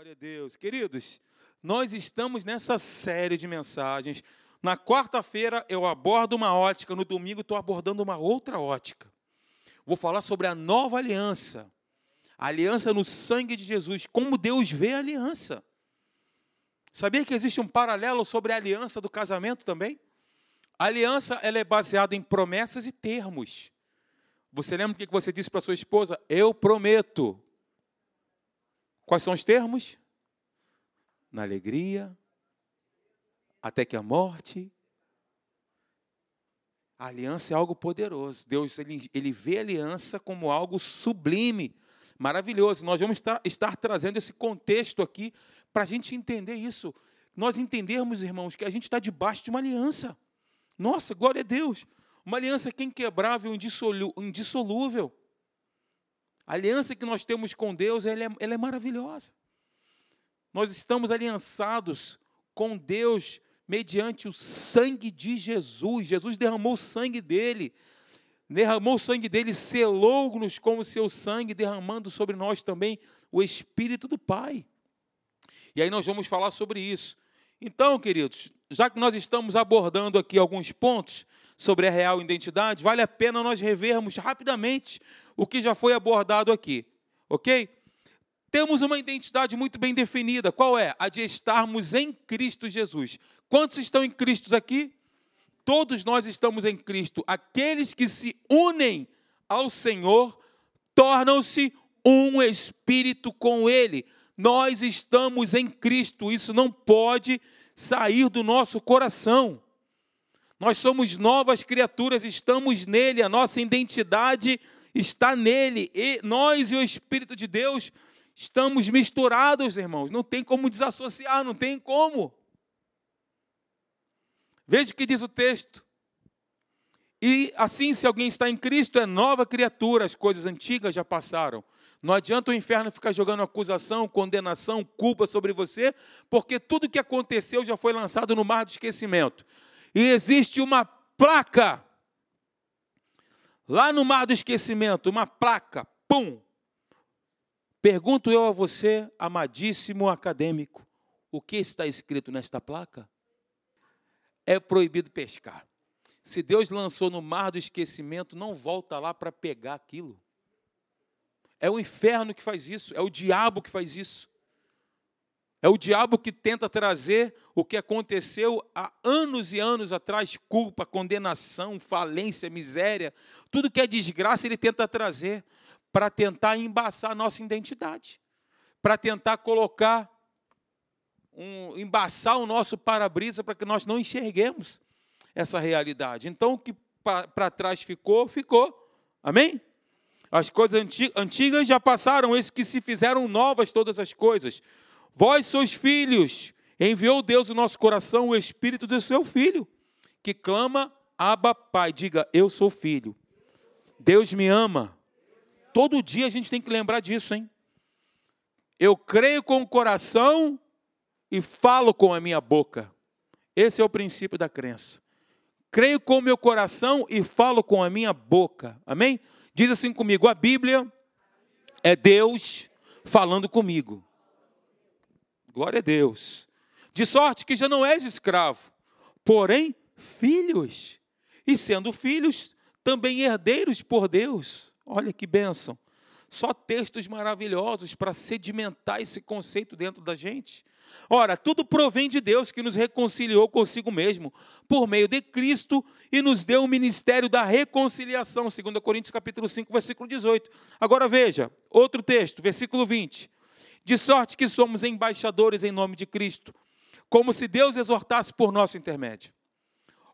Glória a Deus. Queridos, nós estamos nessa série de mensagens. Na quarta-feira eu abordo uma ótica, no domingo estou abordando uma outra ótica. Vou falar sobre a nova aliança. A aliança no sangue de Jesus, como Deus vê a aliança. Sabia que existe um paralelo sobre a aliança do casamento também? A aliança ela é baseada em promessas e termos. Você lembra o que você disse para sua esposa? Eu prometo. Quais são os termos? Na alegria, até que a morte. A aliança é algo poderoso. Deus ele, ele vê a aliança como algo sublime, maravilhoso. Nós vamos estar, estar trazendo esse contexto aqui para a gente entender isso. Nós entendermos, irmãos, que a gente está debaixo de uma aliança. Nossa, glória a Deus. Uma aliança que é inquebrável, indissolúvel. A aliança que nós temos com Deus, ela é, ela é maravilhosa. Nós estamos aliançados com Deus mediante o sangue de Jesus. Jesus derramou o sangue dele, derramou o sangue dele, selou-nos com o seu sangue, derramando sobre nós também o Espírito do Pai. E aí nós vamos falar sobre isso. Então, queridos, já que nós estamos abordando aqui alguns pontos sobre a real identidade, vale a pena nós revermos rapidamente o que já foi abordado aqui, ok? Temos uma identidade muito bem definida. Qual é? A de estarmos em Cristo Jesus. Quantos estão em Cristo aqui? Todos nós estamos em Cristo. Aqueles que se unem ao Senhor tornam-se um espírito com Ele. Nós estamos em Cristo. Isso não pode sair do nosso coração. Nós somos novas criaturas, estamos nele, a nossa identidade está nele. E nós e o Espírito de Deus estamos misturados, irmãos. Não tem como desassociar, não tem como. Veja o que diz o texto. E assim, se alguém está em Cristo, é nova criatura, as coisas antigas já passaram. Não adianta o inferno ficar jogando acusação, condenação, culpa sobre você, porque tudo que aconteceu já foi lançado no mar do esquecimento. E existe uma placa lá no mar do esquecimento, uma placa, pum, Pergunto eu a você, amadíssimo acadêmico, o que está escrito nesta placa? É proibido pescar. Se Deus lançou no mar do esquecimento, não volta lá para pegar aquilo. É o inferno que faz isso, é o diabo que faz isso. É o diabo que tenta trazer o que aconteceu há anos e anos atrás culpa, condenação, falência, miséria, tudo que é desgraça ele tenta trazer para tentar embaçar a nossa identidade, para tentar colocar, um, embaçar o nosso para-brisa para que nós não enxerguemos essa realidade. Então, o que para trás ficou, ficou. Amém? As coisas antigas já passaram, esses que se fizeram novas todas as coisas. Vós sois filhos, enviou Deus no nosso coração o Espírito do seu Filho, que clama, Abba Pai, diga, eu sou filho. Deus me ama. Todo dia a gente tem que lembrar disso, hein? Eu creio com o coração e falo com a minha boca. Esse é o princípio da crença. Creio com o meu coração e falo com a minha boca. Amém? Diz assim comigo: a Bíblia é Deus falando comigo. Glória a Deus. De sorte que já não és escravo, porém filhos. E sendo filhos, também herdeiros por Deus. Olha que bênção. Só textos maravilhosos para sedimentar esse conceito dentro da gente. Ora, tudo provém de Deus que nos reconciliou consigo mesmo por meio de Cristo e nos deu o ministério da reconciliação, 2 Coríntios capítulo 5, versículo 18. Agora veja, outro texto, versículo 20. De sorte que somos embaixadores em nome de Cristo, como se Deus exortasse por nosso intermédio.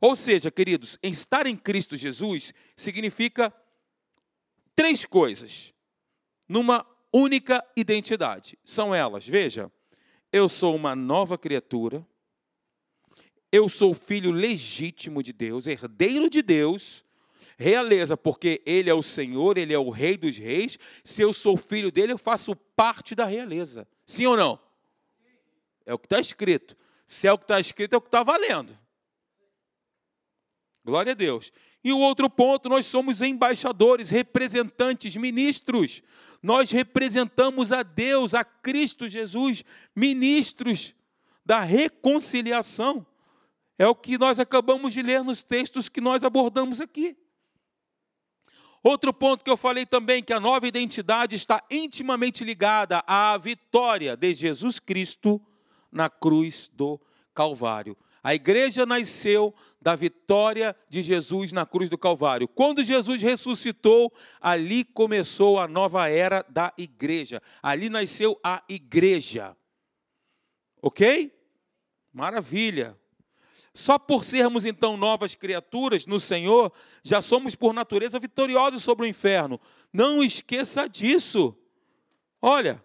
Ou seja, queridos, estar em Cristo Jesus significa três coisas numa única identidade. São elas, veja, eu sou uma nova criatura, eu sou filho legítimo de Deus, herdeiro de Deus, realeza, porque Ele é o Senhor, Ele é o Rei dos Reis. Se eu sou filho dele, eu faço parte da realeza. Sim ou não? É o que está escrito. Se é o que está escrito, é o que está valendo. Glória a Deus. E o outro ponto, nós somos embaixadores, representantes, ministros. Nós representamos a Deus, a Cristo Jesus, ministros da reconciliação. É o que nós acabamos de ler nos textos que nós abordamos aqui. Outro ponto que eu falei também, que a nova identidade está intimamente ligada à vitória de Jesus Cristo na cruz do Calvário. A igreja nasceu da vitória de Jesus na cruz do Calvário. Quando Jesus ressuscitou, ali começou a nova era da igreja. Ali nasceu a igreja. Ok? Maravilha. Só por sermos então novas criaturas no Senhor, já somos por natureza vitoriosos sobre o inferno. Não esqueça disso. Olha,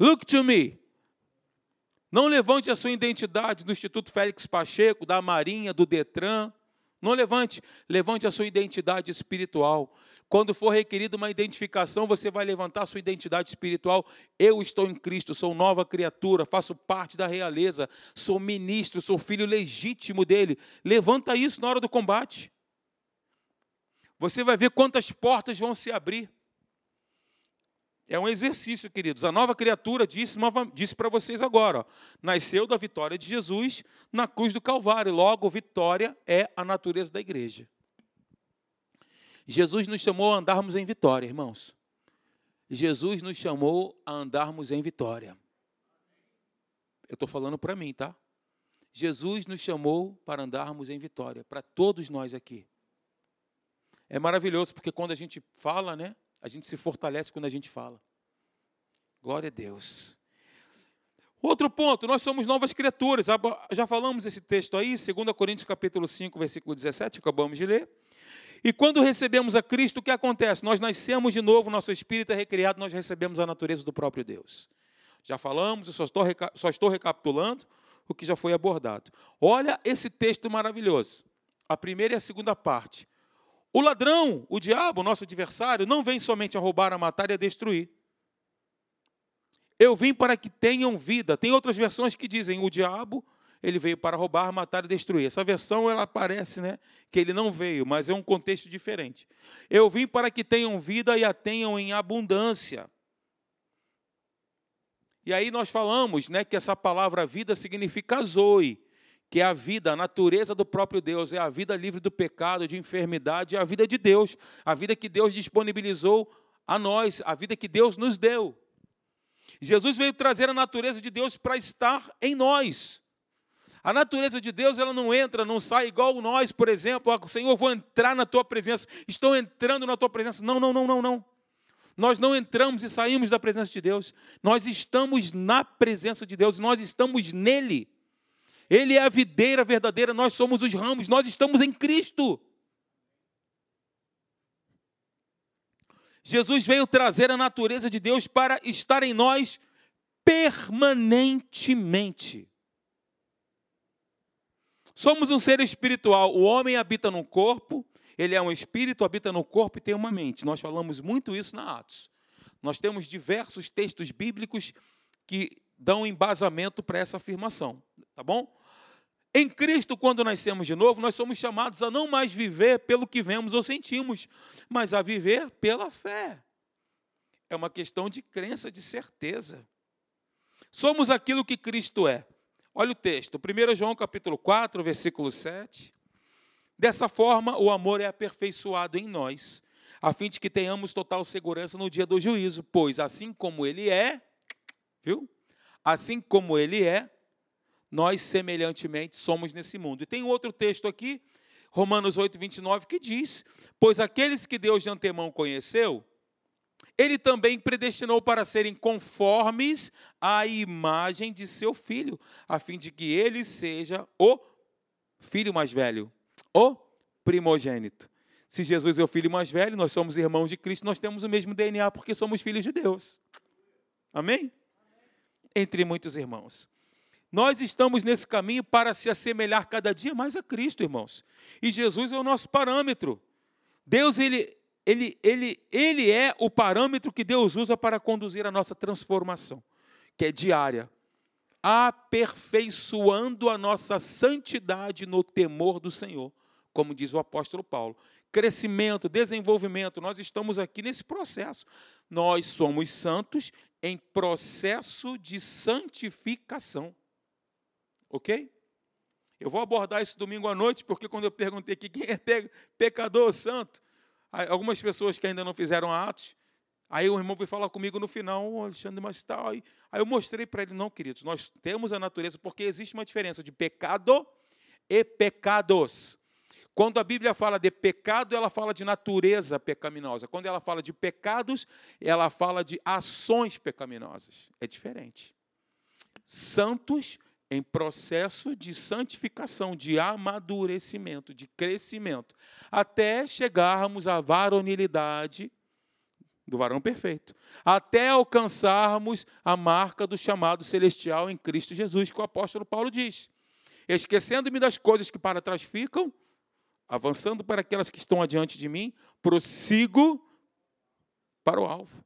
look to me. Não levante a sua identidade do Instituto Félix Pacheco, da Marinha, do Detran. Não levante, levante a sua identidade espiritual. Quando for requerida uma identificação, você vai levantar sua identidade espiritual. Eu estou em Cristo, sou nova criatura, faço parte da realeza, sou ministro, sou filho legítimo dele. Levanta isso na hora do combate. Você vai ver quantas portas vão se abrir. É um exercício, queridos. A nova criatura disse, disse para vocês agora: ó, nasceu da vitória de Jesus na cruz do Calvário. Logo, vitória é a natureza da igreja. Jesus nos chamou a andarmos em vitória, irmãos. Jesus nos chamou a andarmos em vitória. Eu estou falando para mim, tá? Jesus nos chamou para andarmos em vitória, para todos nós aqui. É maravilhoso, porque quando a gente fala, né? A gente se fortalece quando a gente fala. Glória a Deus. Outro ponto, nós somos novas criaturas. Já falamos esse texto aí, 2 Coríntios capítulo 5, versículo 17, acabamos de ler. E quando recebemos a Cristo, o que acontece? Nós nascemos de novo, nosso espírito é recriado, nós recebemos a natureza do próprio Deus. Já falamos, eu só estou, só estou recapitulando o que já foi abordado. Olha esse texto maravilhoso. A primeira e a segunda parte. O ladrão, o diabo, nosso adversário, não vem somente a roubar, a matar e a destruir. Eu vim para que tenham vida. Tem outras versões que dizem: o diabo ele veio para roubar, matar e destruir. Essa versão ela parece, né, que ele não veio, mas é um contexto diferente. Eu vim para que tenham vida e a tenham em abundância. E aí nós falamos, né, que essa palavra vida significa zoe, que é a vida, a natureza do próprio Deus, é a vida livre do pecado, de enfermidade, é a vida de Deus, a vida que Deus disponibilizou a nós, a vida que Deus nos deu. Jesus veio trazer a natureza de Deus para estar em nós. A natureza de Deus, ela não entra, não sai igual nós, por exemplo, ah, Senhor, vou entrar na tua presença, estou entrando na tua presença. Não, não, não, não, não. Nós não entramos e saímos da presença de Deus. Nós estamos na presença de Deus, nós estamos nele. Ele é a videira verdadeira, nós somos os ramos, nós estamos em Cristo. Jesus veio trazer a natureza de Deus para estar em nós permanentemente. Somos um ser espiritual. O homem habita no corpo, ele é um espírito, habita no corpo e tem uma mente. Nós falamos muito isso na Atos. Nós temos diversos textos bíblicos que dão embasamento para essa afirmação, tá bom? Em Cristo, quando nascemos de novo, nós somos chamados a não mais viver pelo que vemos ou sentimos, mas a viver pela fé. É uma questão de crença, de certeza. Somos aquilo que Cristo é. Olha o texto, 1 João capítulo 4, versículo 7. Dessa forma, o amor é aperfeiçoado em nós, a fim de que tenhamos total segurança no dia do juízo, pois assim como ele é, viu? Assim como ele é, nós semelhantemente somos nesse mundo. E tem outro texto aqui, Romanos 8, 29, que diz: Pois aqueles que Deus de antemão conheceu, ele também predestinou para serem conformes à imagem de seu filho, a fim de que ele seja o filho mais velho, o primogênito. Se Jesus é o filho mais velho, nós somos irmãos de Cristo, nós temos o mesmo DNA porque somos filhos de Deus. Amém? Entre muitos irmãos. Nós estamos nesse caminho para se assemelhar cada dia mais a Cristo, irmãos. E Jesus é o nosso parâmetro. Deus, ele, ele, ele, ele é o parâmetro que Deus usa para conduzir a nossa transformação, que é diária, aperfeiçoando a nossa santidade no temor do Senhor, como diz o apóstolo Paulo. Crescimento, desenvolvimento, nós estamos aqui nesse processo. Nós somos santos em processo de santificação. Ok? Eu vou abordar isso domingo à noite, porque quando eu perguntei aqui quem é pecador santo, algumas pessoas que ainda não fizeram atos, aí o irmão veio falar comigo no final, Alexandre, mas tal. Aí, aí eu mostrei para ele, não, queridos, nós temos a natureza, porque existe uma diferença de pecado e pecados. Quando a Bíblia fala de pecado, ela fala de natureza pecaminosa. Quando ela fala de pecados, ela fala de ações pecaminosas. É diferente. Santos em processo de santificação, de amadurecimento, de crescimento, até chegarmos à varonilidade do varão perfeito, até alcançarmos a marca do chamado celestial em Cristo Jesus, que o apóstolo Paulo diz: esquecendo-me das coisas que para trás ficam, avançando para aquelas que estão adiante de mim, prossigo para o alvo,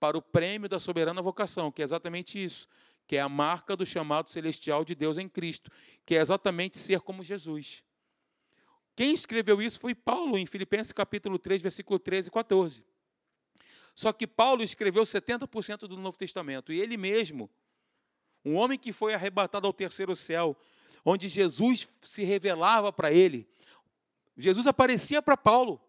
para o prêmio da soberana vocação, que é exatamente isso, que é a marca do chamado celestial de Deus em Cristo, que é exatamente ser como Jesus. Quem escreveu isso foi Paulo, em Filipenses capítulo 3, versículo 13 e 14. Só que Paulo escreveu 70% do Novo Testamento, e ele mesmo, um homem que foi arrebatado ao terceiro céu, onde Jesus se revelava para ele, Jesus aparecia para Paulo.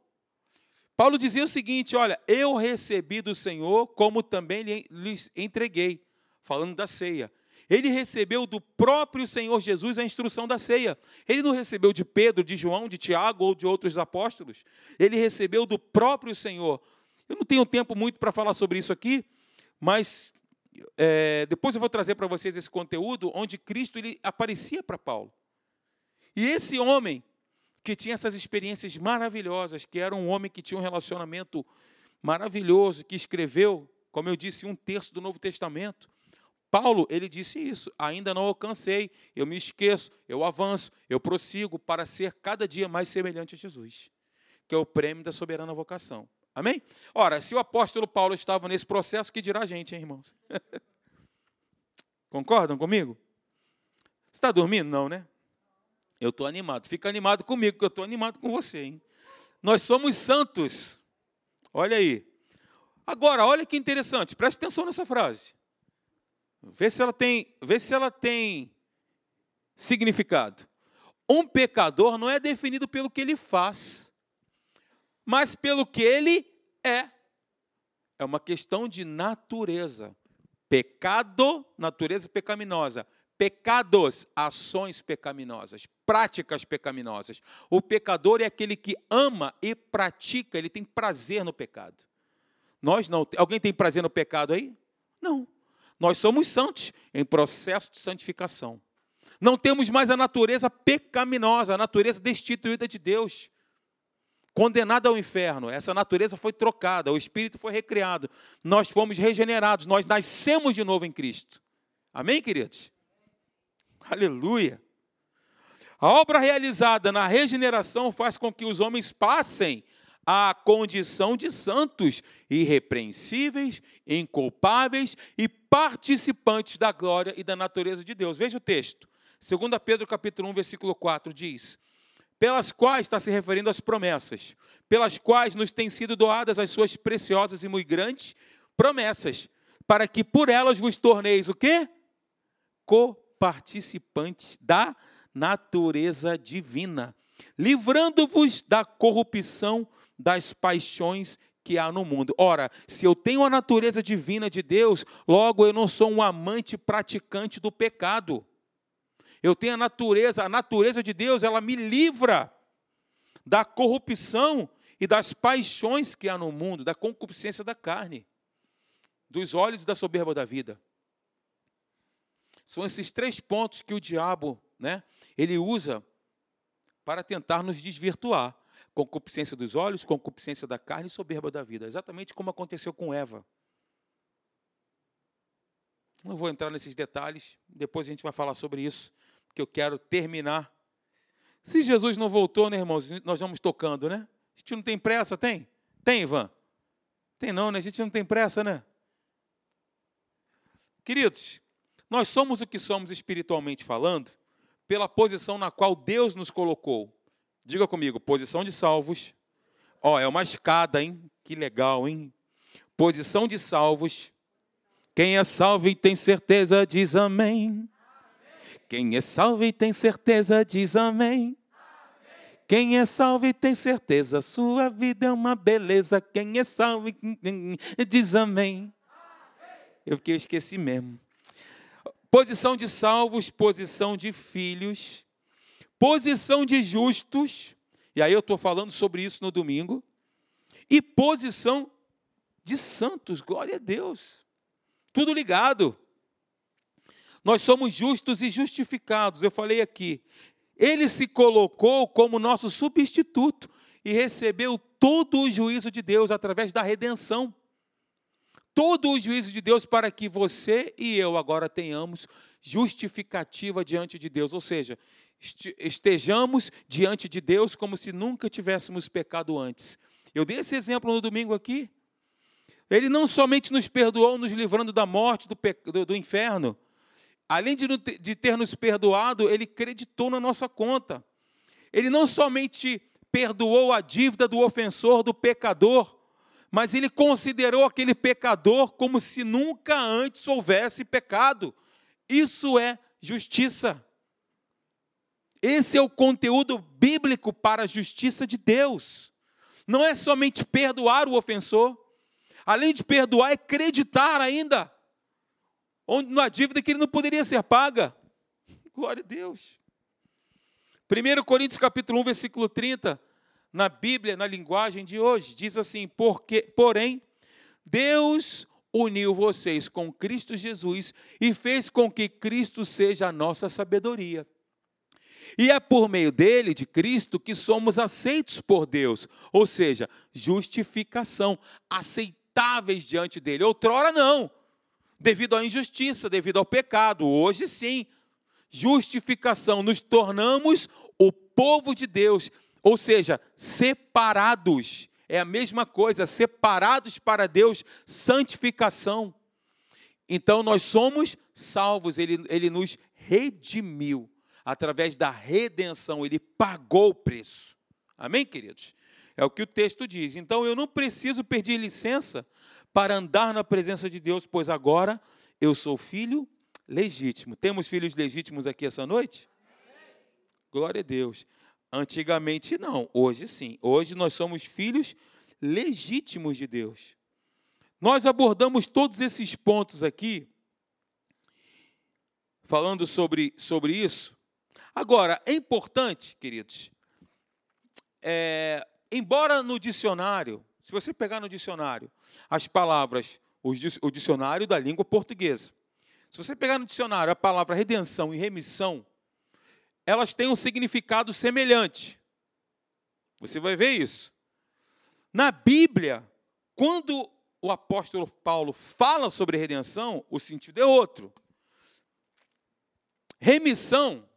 Paulo dizia o seguinte: Olha, eu recebi do Senhor como também lhes entreguei falando da ceia. Ele recebeu do próprio Senhor Jesus a instrução da ceia. Ele não recebeu de Pedro, de João, de Tiago ou de outros apóstolos. Ele recebeu do próprio Senhor. Eu não tenho tempo muito para falar sobre isso aqui, mas é, depois eu vou trazer para vocês esse conteúdo onde Cristo ele aparecia para Paulo. E esse homem que tinha essas experiências maravilhosas, que era um homem que tinha um relacionamento maravilhoso, que escreveu, como eu disse, um terço do Novo Testamento. Paulo, ele disse isso: ainda não alcancei, eu me esqueço, eu avanço, eu prossigo para ser cada dia mais semelhante a Jesus, que é o prêmio da soberana vocação. Amém? Ora, se o apóstolo Paulo estava nesse processo, que dirá a gente, hein, irmãos? Concordam comigo? Você está dormindo? Não, né? Eu estou animado. Fica animado comigo, que eu estou animado com você, hein? Nós somos santos. Olha aí. Agora, olha que interessante, preste atenção nessa frase. Vê se ela tem, vê se ela tem significado. Um pecador não é definido pelo que ele faz, mas pelo que ele é. É uma questão de natureza. Pecado, natureza pecaminosa. Pecados, ações pecaminosas, práticas pecaminosas. O pecador é aquele que ama e pratica, ele tem prazer no pecado. Nós não. Alguém tem prazer no pecado aí? Não. Nós somos santos em processo de santificação. Não temos mais a natureza pecaminosa, a natureza destituída de Deus, condenada ao inferno. Essa natureza foi trocada, o espírito foi recriado. Nós fomos regenerados, nós nascemos de novo em Cristo. Amém, queridos? Aleluia. A obra realizada na regeneração faz com que os homens passem à condição de santos, irrepreensíveis, inculpáveis e participantes da glória e da natureza de Deus. Veja o texto. 2 Pedro capítulo 1, versículo 4 diz: pelas quais está se referindo às promessas, pelas quais nos têm sido doadas as suas preciosas e muito grandes promessas, para que por elas vos torneis o quê? Coparticipantes da natureza divina, livrando-vos da corrupção das paixões que há no mundo. Ora, se eu tenho a natureza divina de Deus, logo eu não sou um amante praticante do pecado. Eu tenho a natureza, a natureza de Deus, ela me livra da corrupção e das paixões que há no mundo, da concupiscência da carne, dos olhos e da soberba da vida. São esses três pontos que o diabo, né, ele usa para tentar nos desvirtuar concupiscência dos olhos, concupiscência da carne e soberba da vida. Exatamente como aconteceu com Eva. Não vou entrar nesses detalhes, depois a gente vai falar sobre isso, porque eu quero terminar. Se Jesus não voltou, né, irmãos, nós vamos tocando, né? A gente não tem pressa, tem? Tem, Ivan? Tem não, né? A gente não tem pressa, né? Queridos, nós somos o que somos espiritualmente falando, pela posição na qual Deus nos colocou Diga comigo, posição de salvos. Ó, é uma escada, hein? Que legal, hein? Posição de salvos. Quem é salvo e tem certeza diz amém. Quem é salvo e tem certeza diz amém. Quem é salvo e tem certeza, sua vida é uma beleza. Quem é salvo e diz amém. Eu que esqueci mesmo. Posição de salvos, posição de filhos, posição de justos, e aí eu estou falando sobre isso no domingo, e posição de santos, glória a Deus. Tudo ligado. Nós somos justos e justificados, eu falei aqui. Ele se colocou como nosso substituto e recebeu todo o juízo de Deus através da redenção. Todo o juízo de Deus para que você e eu agora tenhamos justificativa diante de Deus, ou seja, estejamos diante de Deus como se nunca tivéssemos pecado antes. Eu dei esse exemplo no domingo aqui. Ele não somente nos perdoou, nos livrando da morte, do, do, do inferno, além de, de ter nos perdoado, ele creditou na nossa conta. Ele não somente perdoou a dívida do ofensor, do pecador, mas ele considerou aquele pecador como se nunca antes houvesse pecado. Isso é justiça. Esse é o conteúdo bíblico para a justiça de Deus. Não é somente perdoar o ofensor, além de perdoar, é acreditar ainda na dívida que ele não poderia ser paga. Glória a Deus. 1 Coríntios capítulo 1, versículo 30, na Bíblia, na linguagem de hoje, diz assim: porque, porém, Deus uniu vocês com Cristo Jesus e fez com que Cristo seja a nossa sabedoria. E é por meio dele, de Cristo, que somos aceitos por Deus, ou seja, justificação, aceitáveis diante dele. Outrora não, devido à injustiça, devido ao pecado. Hoje sim, justificação, nos tornamos o povo de Deus, ou seja, separados. É a mesma coisa, separados para Deus, santificação. Então nós somos salvos, ele, ele nos redimiu através da redenção, ele pagou o preço. Amém, queridos? É o que o texto diz. Então eu não preciso pedir licença para andar na presença de Deus, pois agora eu sou filho legítimo. Temos filhos legítimos aqui essa noite? Glória a Deus. Antigamente não, hoje sim. Hoje nós somos filhos legítimos de Deus. Nós abordamos todos esses pontos aqui, falando sobre, sobre isso, Agora, é importante, queridos, é, embora no dicionário, se você pegar no dicionário as palavras, o dicionário da língua portuguesa, se você pegar no dicionário a palavra redenção e remissão, elas têm um significado semelhante. Você vai ver isso. Na Bíblia, quando o apóstolo Paulo fala sobre redenção, o sentido é outro. Remissão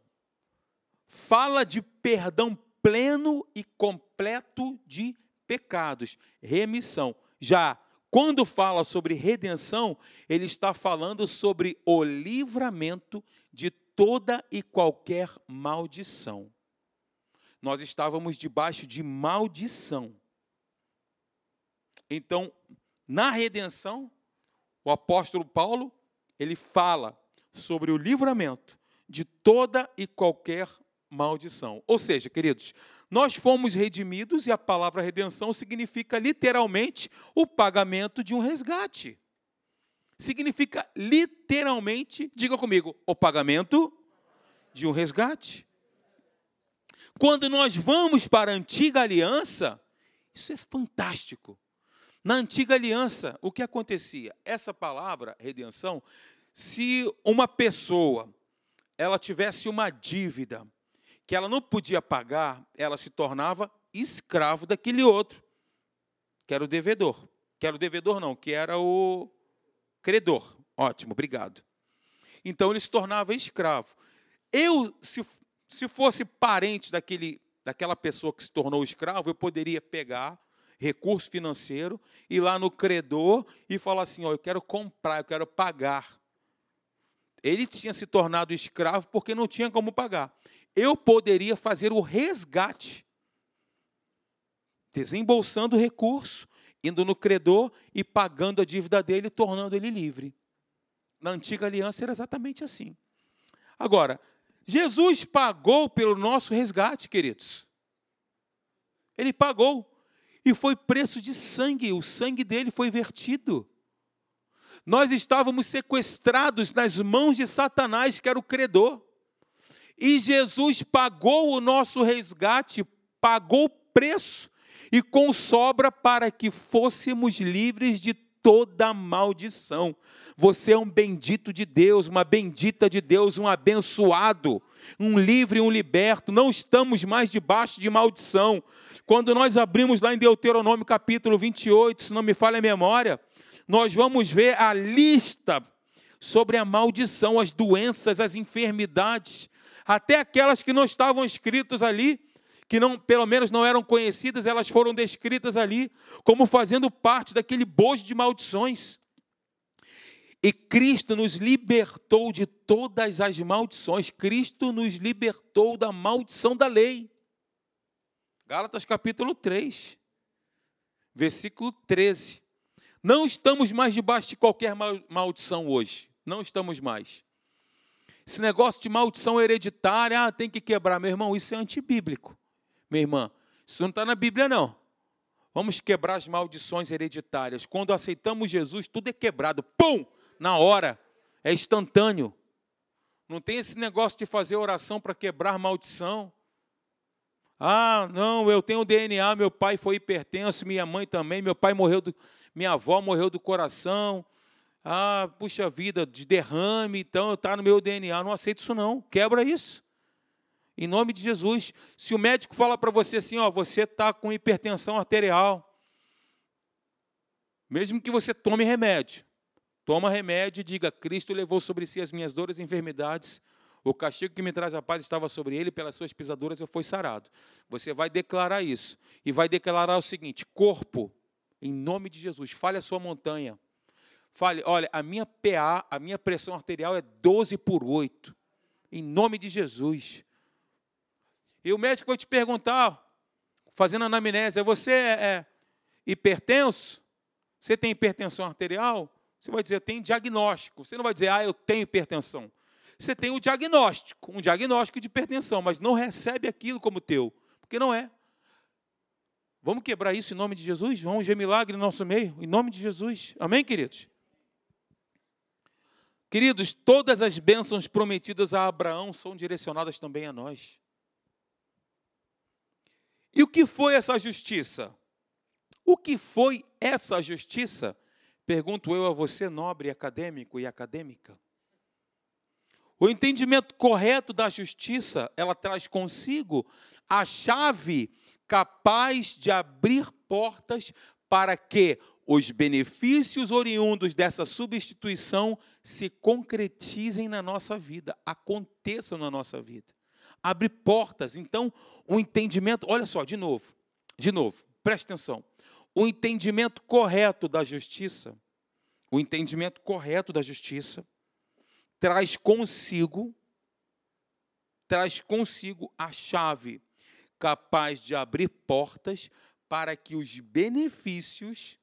fala de perdão pleno e completo de pecados, remissão. Já quando fala sobre redenção, ele está falando sobre o livramento de toda e qualquer maldição. Nós estávamos debaixo de maldição. Então, na redenção, o apóstolo Paulo, ele fala sobre o livramento de toda e qualquer maldição. Ou seja, queridos, nós fomos redimidos e a palavra redenção significa literalmente o pagamento de um resgate. Significa literalmente, diga comigo, o pagamento de um resgate. Quando nós vamos para a antiga aliança, isso é fantástico. Na antiga aliança, o que acontecia? Essa palavra, redenção, se uma pessoa ela tivesse uma dívida que ela não podia pagar, ela se tornava escravo daquele outro, que era o devedor. Que era o devedor, não, que era o credor. Ótimo, obrigado. Então ele se tornava escravo. Eu, se, se fosse parente daquele, daquela pessoa que se tornou escravo, eu poderia pegar recurso financeiro, ir lá no credor e falar assim: ó, eu quero comprar, eu quero pagar. Ele tinha se tornado escravo porque não tinha como pagar eu poderia fazer o resgate desembolsando o recurso, indo no credor e pagando a dívida dele, tornando ele livre. Na antiga aliança era exatamente assim. Agora, Jesus pagou pelo nosso resgate, queridos. Ele pagou. E foi preço de sangue, o sangue dele foi vertido. Nós estávamos sequestrados nas mãos de Satanás, que era o credor. E Jesus pagou o nosso resgate, pagou o preço e com sobra para que fôssemos livres de toda maldição. Você é um bendito de Deus, uma bendita de Deus, um abençoado, um livre, um liberto. Não estamos mais debaixo de maldição. Quando nós abrimos lá em Deuteronômio capítulo 28, se não me falha a memória, nós vamos ver a lista sobre a maldição, as doenças, as enfermidades, até aquelas que não estavam escritas ali, que não, pelo menos não eram conhecidas, elas foram descritas ali como fazendo parte daquele bojo de maldições. E Cristo nos libertou de todas as maldições. Cristo nos libertou da maldição da lei. Gálatas capítulo 3, versículo 13. Não estamos mais debaixo de qualquer maldição hoje. Não estamos mais. Esse negócio de maldição hereditária, ah, tem que quebrar. Meu irmão, isso é antibíblico. Minha irmã, isso não está na Bíblia, não. Vamos quebrar as maldições hereditárias. Quando aceitamos Jesus, tudo é quebrado. Pum! Na hora. É instantâneo. Não tem esse negócio de fazer oração para quebrar maldição. Ah, não, eu tenho DNA, meu pai foi hipertenso, minha mãe também, meu pai morreu, do, minha avó morreu do coração. Ah, puxa vida, de derrame, então está no meu DNA. Não aceito isso não. Quebra isso. Em nome de Jesus. Se o médico fala para você assim, ó, você está com hipertensão arterial, mesmo que você tome remédio, toma remédio e diga: Cristo levou sobre si as minhas dores e enfermidades. O castigo que me traz a paz estava sobre ele, pelas suas pisaduras eu fui sarado. Você vai declarar isso. E vai declarar o seguinte: corpo, em nome de Jesus, fale a sua montanha. Fale, olha, a minha PA, a minha pressão arterial é 12 por 8. Em nome de Jesus. E o médico vai te perguntar, fazendo anamnese, você é, é hipertenso? Você tem hipertensão arterial? Você vai dizer, tem diagnóstico. Você não vai dizer, ah, eu tenho hipertensão. Você tem o diagnóstico, um diagnóstico de hipertensão, mas não recebe aquilo como teu, porque não é. Vamos quebrar isso em nome de Jesus? Vamos ver milagre no nosso meio, em nome de Jesus. Amém, queridos? Queridos, todas as bênçãos prometidas a Abraão são direcionadas também a nós. E o que foi essa justiça? O que foi essa justiça? Pergunto eu a você, nobre acadêmico e acadêmica. O entendimento correto da justiça, ela traz consigo a chave capaz de abrir portas para que os benefícios oriundos dessa substituição se concretizem na nossa vida, aconteçam na nossa vida. Abre portas. Então, o entendimento, olha só, de novo, de novo, preste atenção. O entendimento correto da justiça, o entendimento correto da justiça, traz consigo, traz consigo a chave capaz de abrir portas para que os benefícios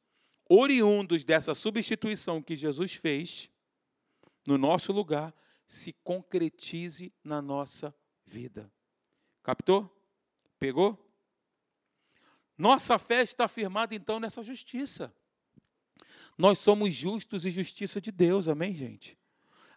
oriundos dessa substituição que Jesus fez no nosso lugar se concretize na nossa vida. Captou? Pegou? Nossa fé está firmada então nessa justiça. Nós somos justos e justiça de Deus, amém, gente?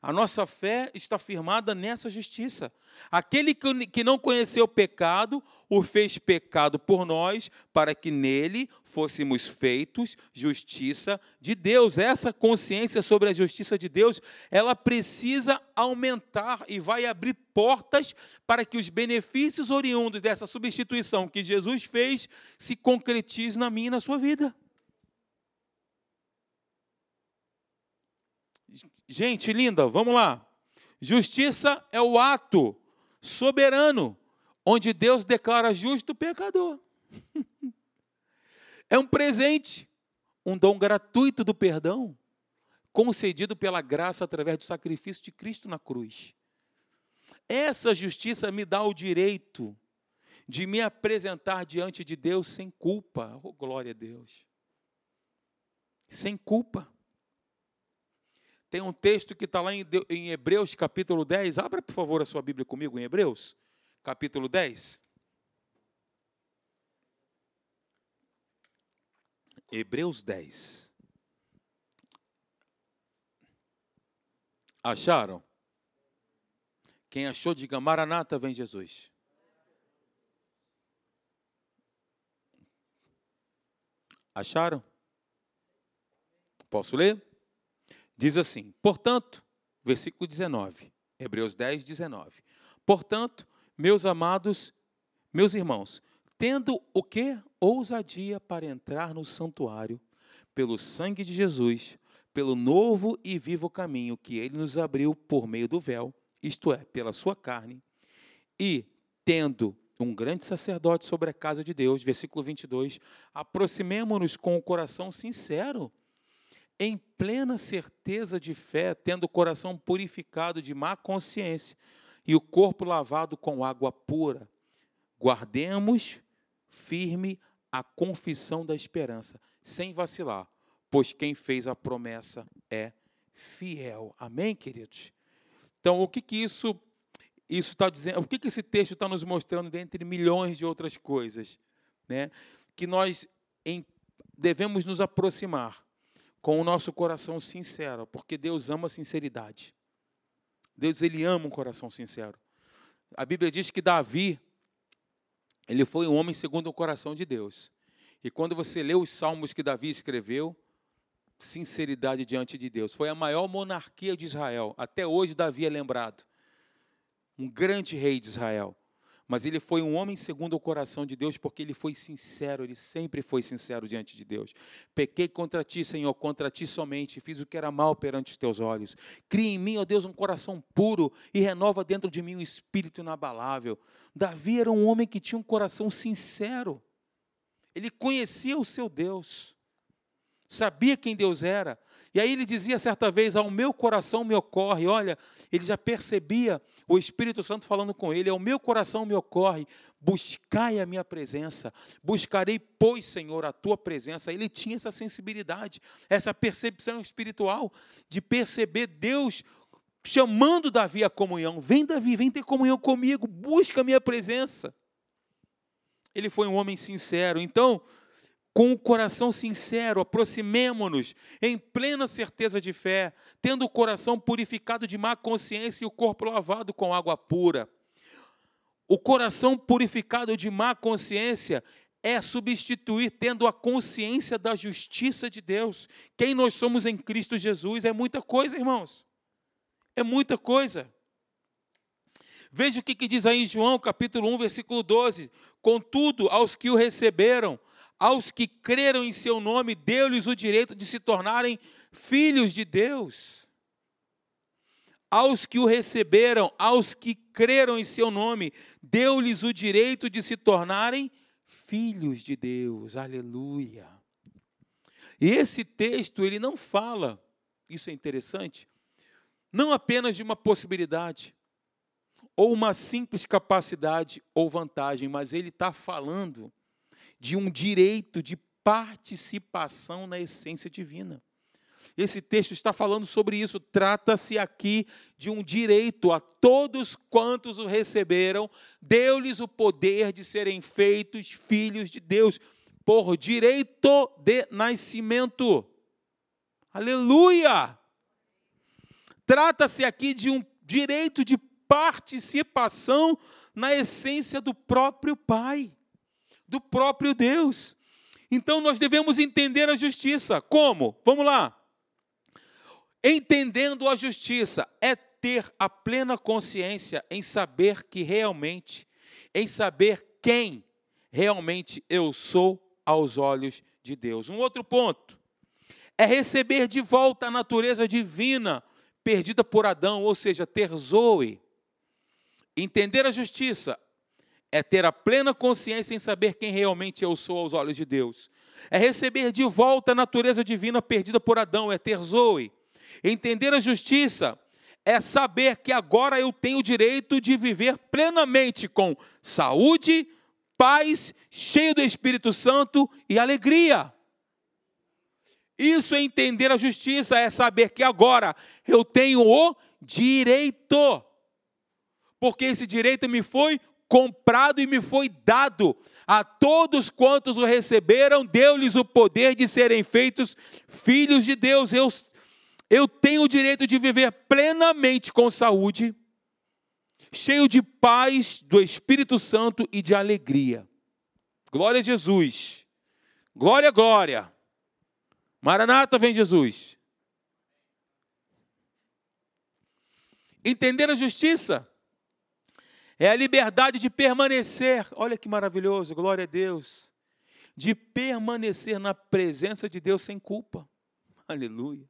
A nossa fé está firmada nessa justiça. Aquele que não conheceu o pecado, o fez pecado por nós, para que nele fôssemos feitos justiça de Deus. Essa consciência sobre a justiça de Deus, ela precisa aumentar e vai abrir portas para que os benefícios oriundos dessa substituição que Jesus fez se concretizem na minha e na sua vida. Gente linda, vamos lá. Justiça é o ato soberano onde Deus declara justo o pecador. é um presente, um dom gratuito do perdão, concedido pela graça através do sacrifício de Cristo na cruz. Essa justiça me dá o direito de me apresentar diante de Deus sem culpa. Oh, glória a Deus. Sem culpa. Tem um texto que está lá em, Hebreus capítulo 10. Abra, por favor, a sua Bíblia comigo em Hebreus, capítulo 10. Hebreus 10. Acharam? Quem achou, diga: Maranata, vem Jesus. Acharam? Posso ler? Diz assim: Portanto, versículo 19, Hebreus 10, 19. Portanto, meus amados, meus irmãos, tendo o que? Ousadia para entrar no santuário, pelo sangue de Jesus, pelo novo e vivo caminho que ele nos abriu por meio do véu, isto é, pela sua carne, e tendo um grande sacerdote sobre a casa de Deus, versículo 22, aproximemo-nos com o coração sincero, em plena certeza de fé, tendo o coração purificado de má consciência e o corpo lavado com água pura. Guardemos firme a confissão da esperança, sem vacilar, pois quem fez a promessa é fiel. Amém, queridos? Então, o que, que isso isso está dizendo? O que, que esse texto está nos mostrando, dentre milhões de outras coisas? Né? Que nós em, devemos nos aproximar com o nosso coração sincero, porque Deus ama a sinceridade. Deus ele ama um coração sincero. A Bíblia diz que Davi ele foi um homem segundo o coração de Deus. E quando você lê os salmos que Davi escreveu, sinceridade diante de Deus. Foi a maior monarquia de Israel. Até hoje Davi é lembrado. Um grande rei de Israel. Mas ele foi um homem segundo o coração de Deus, porque ele foi sincero, ele sempre foi sincero diante de Deus. Pequei contra ti, Senhor, contra ti somente, fiz o que era mal perante os teus olhos. Cria em mim, ó Deus, um coração puro e renova dentro de mim um espírito inabalável. Davi era um homem que tinha um coração sincero. Ele conhecia o seu Deus sabia quem Deus era. E aí ele dizia certa vez: Ao meu coração me ocorre, olha, ele já percebia o Espírito Santo falando com ele: Ao meu coração me ocorre, buscai a minha presença, buscarei, pois, Senhor, a tua presença. Ele tinha essa sensibilidade, essa percepção espiritual de perceber Deus chamando Davi à comunhão: Vem, Davi, vem ter comunhão comigo, busca a minha presença. Ele foi um homem sincero. Então, com o coração sincero, aproximemo-nos em plena certeza de fé, tendo o coração purificado de má consciência e o corpo lavado com água pura. O coração purificado de má consciência é substituir tendo a consciência da justiça de Deus. Quem nós somos em Cristo Jesus é muita coisa, irmãos. É muita coisa. Veja o que, que diz aí em João, capítulo 1, versículo 12. Contudo, aos que o receberam, aos que creram em seu nome, deu-lhes o direito de se tornarem filhos de Deus. Aos que o receberam, aos que creram em seu nome, deu-lhes o direito de se tornarem filhos de Deus. Aleluia. E esse texto, ele não fala, isso é interessante, não apenas de uma possibilidade, ou uma simples capacidade ou vantagem, mas ele está falando de um direito de participação na essência divina. Esse texto está falando sobre isso. Trata-se aqui de um direito a todos quantos o receberam, deu-lhes o poder de serem feitos filhos de Deus, por direito de nascimento. Aleluia! Trata-se aqui de um direito de participação na essência do próprio Pai do próprio Deus. Então nós devemos entender a justiça. Como? Vamos lá. Entendendo a justiça é ter a plena consciência em saber que realmente, em saber quem realmente eu sou aos olhos de Deus. Um outro ponto é receber de volta a natureza divina perdida por Adão, ou seja, ter Zoe. Entender a justiça é ter a plena consciência em saber quem realmente eu sou aos olhos de Deus. É receber de volta a natureza divina perdida por Adão, é ter Zoe. Entender a justiça é saber que agora eu tenho o direito de viver plenamente com saúde, paz, cheio do Espírito Santo e alegria. Isso é entender a justiça, é saber que agora eu tenho o direito. Porque esse direito me foi comprado e me foi dado. A todos quantos o receberam, deu-lhes o poder de serem feitos filhos de Deus. Eu, eu tenho o direito de viver plenamente com saúde, cheio de paz do Espírito Santo e de alegria. Glória a Jesus. Glória, glória. Maranata, vem Jesus. Entender a justiça é a liberdade de permanecer. Olha que maravilhoso, glória a Deus. De permanecer na presença de Deus sem culpa. Aleluia.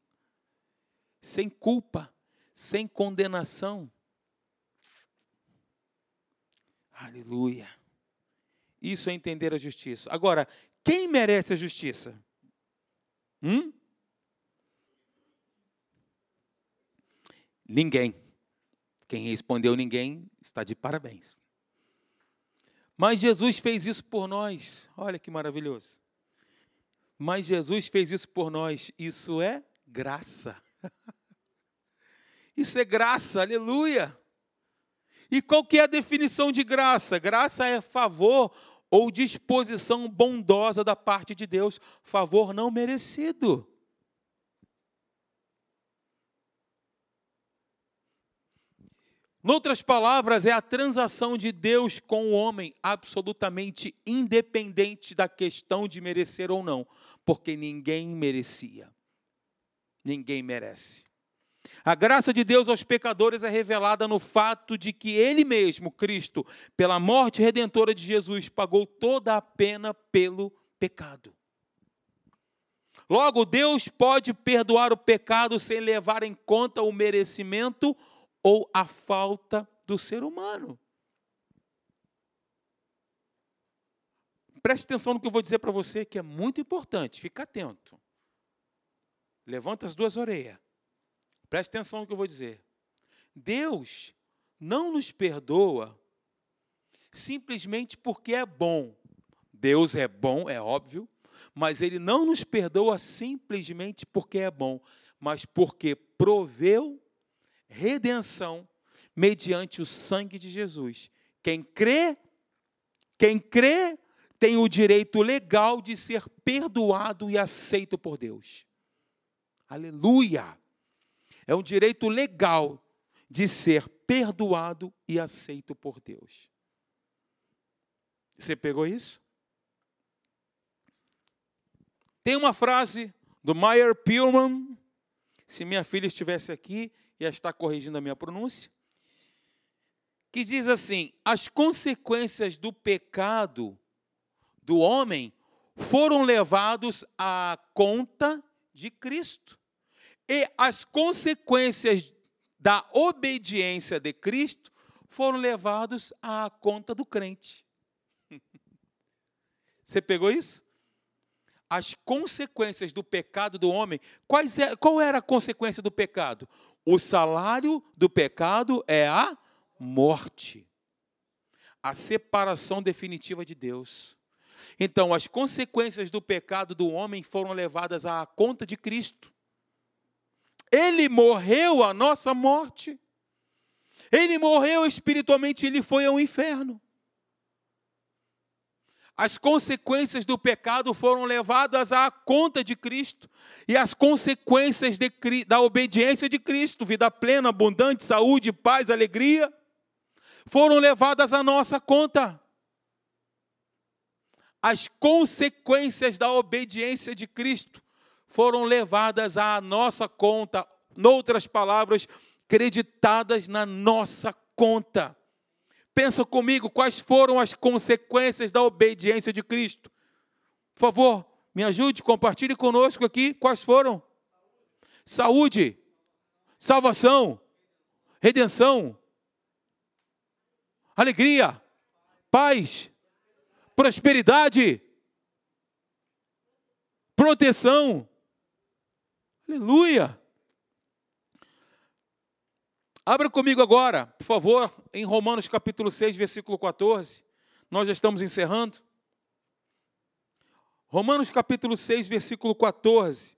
Sem culpa, sem condenação. Aleluia. Isso é entender a justiça. Agora, quem merece a justiça? Hum? Ninguém. Quem respondeu ninguém está de parabéns. Mas Jesus fez isso por nós. Olha que maravilhoso. Mas Jesus fez isso por nós. Isso é graça. Isso é graça, aleluia. E qual que é a definição de graça? Graça é favor ou disposição bondosa da parte de Deus, favor não merecido. Noutras palavras, é a transação de Deus com o homem, absolutamente independente da questão de merecer ou não, porque ninguém merecia. Ninguém merece. A graça de Deus aos pecadores é revelada no fato de que Ele mesmo, Cristo, pela morte redentora de Jesus, pagou toda a pena pelo pecado. Logo, Deus pode perdoar o pecado sem levar em conta o merecimento ou a falta do ser humano. Preste atenção no que eu vou dizer para você, que é muito importante, fica atento. Levanta as duas orelhas. Preste atenção no que eu vou dizer. Deus não nos perdoa simplesmente porque é bom. Deus é bom, é óbvio, mas Ele não nos perdoa simplesmente porque é bom, mas porque proveu redenção mediante o sangue de Jesus. Quem crê, quem crê, tem o direito legal de ser perdoado e aceito por Deus. Aleluia! É um direito legal de ser perdoado e aceito por Deus. Você pegou isso? Tem uma frase do Meyer Pillman, se minha filha estivesse aqui, ia estar corrigindo a minha pronúncia, que diz assim: as consequências do pecado do homem foram levados à conta de Cristo. E as consequências da obediência de Cristo foram levados à conta do crente. Você pegou isso? As consequências do pecado do homem, quais é, qual era a consequência do pecado? O salário do pecado é a morte, a separação definitiva de Deus. Então, as consequências do pecado do homem foram levadas à conta de Cristo. Ele morreu a nossa morte. Ele morreu espiritualmente, ele foi ao inferno. As consequências do pecado foram levadas à conta de Cristo. E as consequências de, da obediência de Cristo, vida plena, abundante, saúde, paz, alegria, foram levadas à nossa conta. As consequências da obediência de Cristo foram levadas à nossa conta, noutras palavras, creditadas na nossa conta. Pensa comigo quais foram as consequências da obediência de Cristo. Por favor, me ajude, compartilhe conosco aqui quais foram. Saúde, salvação, redenção, alegria, paz, prosperidade, proteção, Aleluia! Abra comigo agora, por favor, em Romanos capítulo 6, versículo 14. Nós já estamos encerrando. Romanos capítulo 6, versículo 14.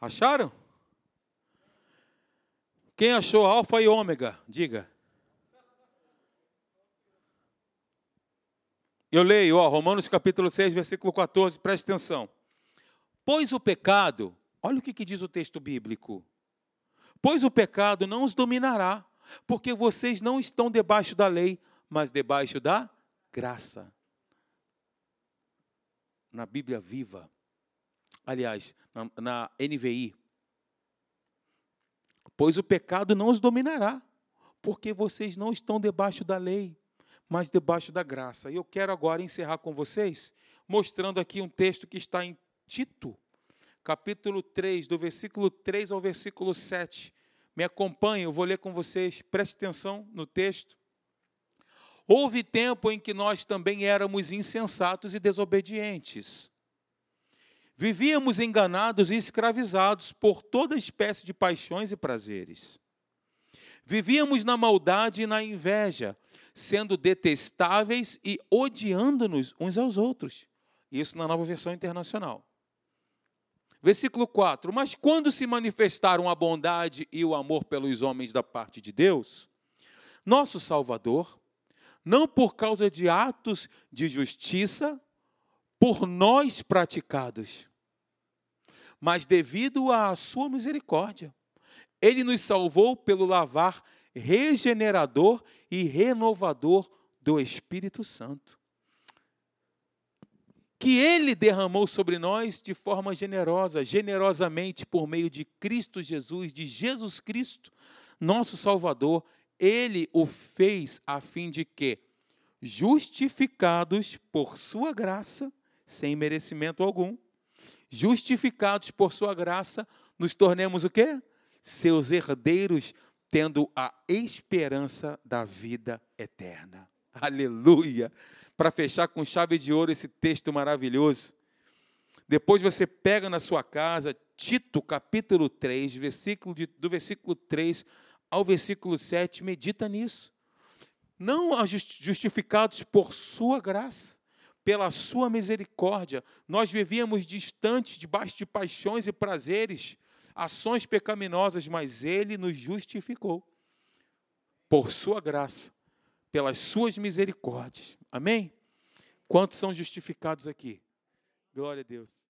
Acharam? Quem achou alfa e ômega? Diga. Eu leio, ó, Romanos capítulo 6, versículo 14, preste atenção. Pois o pecado, olha o que, que diz o texto bíblico. Pois o pecado não os dominará, porque vocês não estão debaixo da lei, mas debaixo da graça. Na Bíblia viva, aliás, na, na NVI. Pois o pecado não os dominará, porque vocês não estão debaixo da lei, mas debaixo da graça. E eu quero agora encerrar com vocês, mostrando aqui um texto que está em Tito, capítulo 3, do versículo 3 ao versículo 7. Me acompanhe, eu vou ler com vocês, preste atenção no texto. Houve tempo em que nós também éramos insensatos e desobedientes. Vivíamos enganados e escravizados por toda espécie de paixões e prazeres. Vivíamos na maldade e na inveja, sendo detestáveis e odiando-nos uns aos outros. Isso na nova versão internacional. Versículo 4: Mas quando se manifestaram a bondade e o amor pelos homens da parte de Deus, nosso Salvador, não por causa de atos de justiça por nós praticados, mas devido à sua misericórdia. Ele nos salvou pelo lavar regenerador e renovador do Espírito Santo. Que ele derramou sobre nós de forma generosa, generosamente por meio de Cristo Jesus, de Jesus Cristo, nosso Salvador, ele o fez a fim de que, justificados por sua graça, sem merecimento algum, justificados por sua graça, nos tornemos o quê? Seus herdeiros, tendo a esperança da vida eterna. Aleluia! Para fechar com chave de ouro esse texto maravilhoso. Depois você pega na sua casa Tito capítulo 3, versículo de, do versículo 3 ao versículo 7, medita nisso. Não justificados por sua graça, pela sua misericórdia, nós vivíamos distantes, debaixo de paixões e prazeres, ações pecaminosas, mas Ele nos justificou por sua graça, pelas suas misericórdias. Amém? Quantos são justificados aqui? Glória a Deus.